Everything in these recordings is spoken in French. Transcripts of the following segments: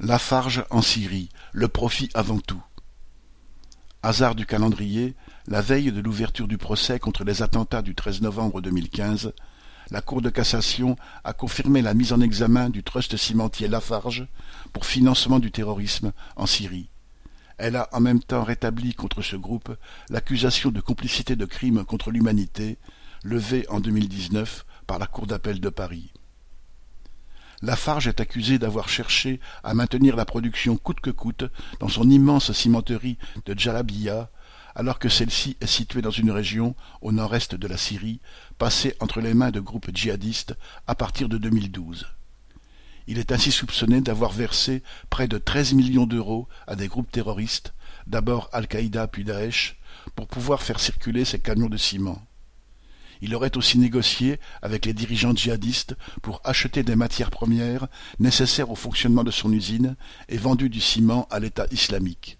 Lafarge en Syrie, le profit avant tout. Hasard du calendrier, la veille de l'ouverture du procès contre les attentats du 13 novembre 2015, la Cour de cassation a confirmé la mise en examen du trust cimentier Lafarge pour financement du terrorisme en Syrie. Elle a en même temps rétabli contre ce groupe l'accusation de complicité de crimes contre l'humanité, levée en 2019 par la Cour d'appel de Paris. Lafarge est accusé d'avoir cherché à maintenir la production coûte que coûte dans son immense cimenterie de Djalabiya, alors que celle-ci est située dans une région au nord-est de la Syrie, passée entre les mains de groupes djihadistes à partir de 2012. Il est ainsi soupçonné d'avoir versé près de 13 millions d'euros à des groupes terroristes, d'abord Al-Qaïda puis Daesh, pour pouvoir faire circuler ces camions de ciment. Il aurait aussi négocié avec les dirigeants djihadistes pour acheter des matières premières nécessaires au fonctionnement de son usine et vendu du ciment à l'État islamique.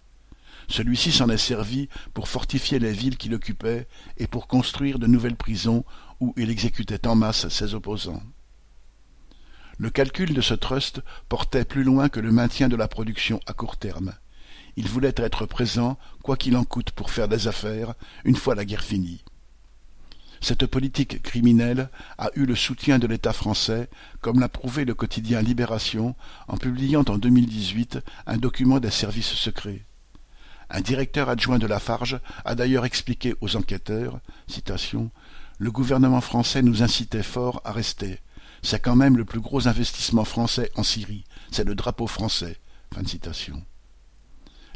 Celui-ci s'en est servi pour fortifier les villes qu'il occupait et pour construire de nouvelles prisons où il exécutait en masse ses opposants. Le calcul de ce trust portait plus loin que le maintien de la production à court terme. Il voulait être présent, quoi qu'il en coûte, pour faire des affaires, une fois la guerre finie. Cette politique criminelle a eu le soutien de l'État français, comme l'a prouvé le quotidien Libération en publiant en 2018 un document des services secrets. Un directeur adjoint de Lafarge a d'ailleurs expliqué aux enquêteurs Le gouvernement français nous incitait fort à rester. C'est quand même le plus gros investissement français en Syrie. C'est le drapeau français. Fin citation.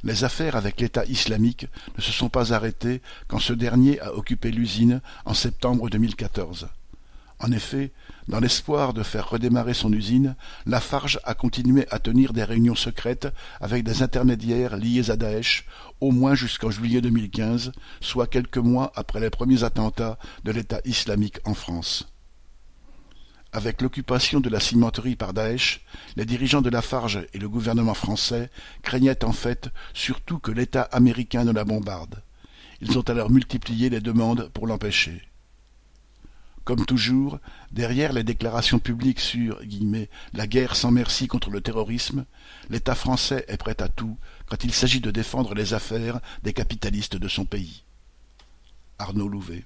Les affaires avec l'État islamique ne se sont pas arrêtées quand ce dernier a occupé l'usine en septembre 2014. En effet, dans l'espoir de faire redémarrer son usine, Lafarge a continué à tenir des réunions secrètes avec des intermédiaires liés à Daesh, au moins jusqu'en juillet 2015, soit quelques mois après les premiers attentats de l'État islamique en France. Avec l'occupation de la cimenterie par Daesh, les dirigeants de Lafarge et le gouvernement français craignaient en fait surtout que l'État américain ne la bombarde. Ils ont alors multiplié les demandes pour l'empêcher. Comme toujours, derrière les déclarations publiques sur la guerre sans merci contre le terrorisme, l'État français est prêt à tout quand il s'agit de défendre les affaires des capitalistes de son pays. Arnaud Louvet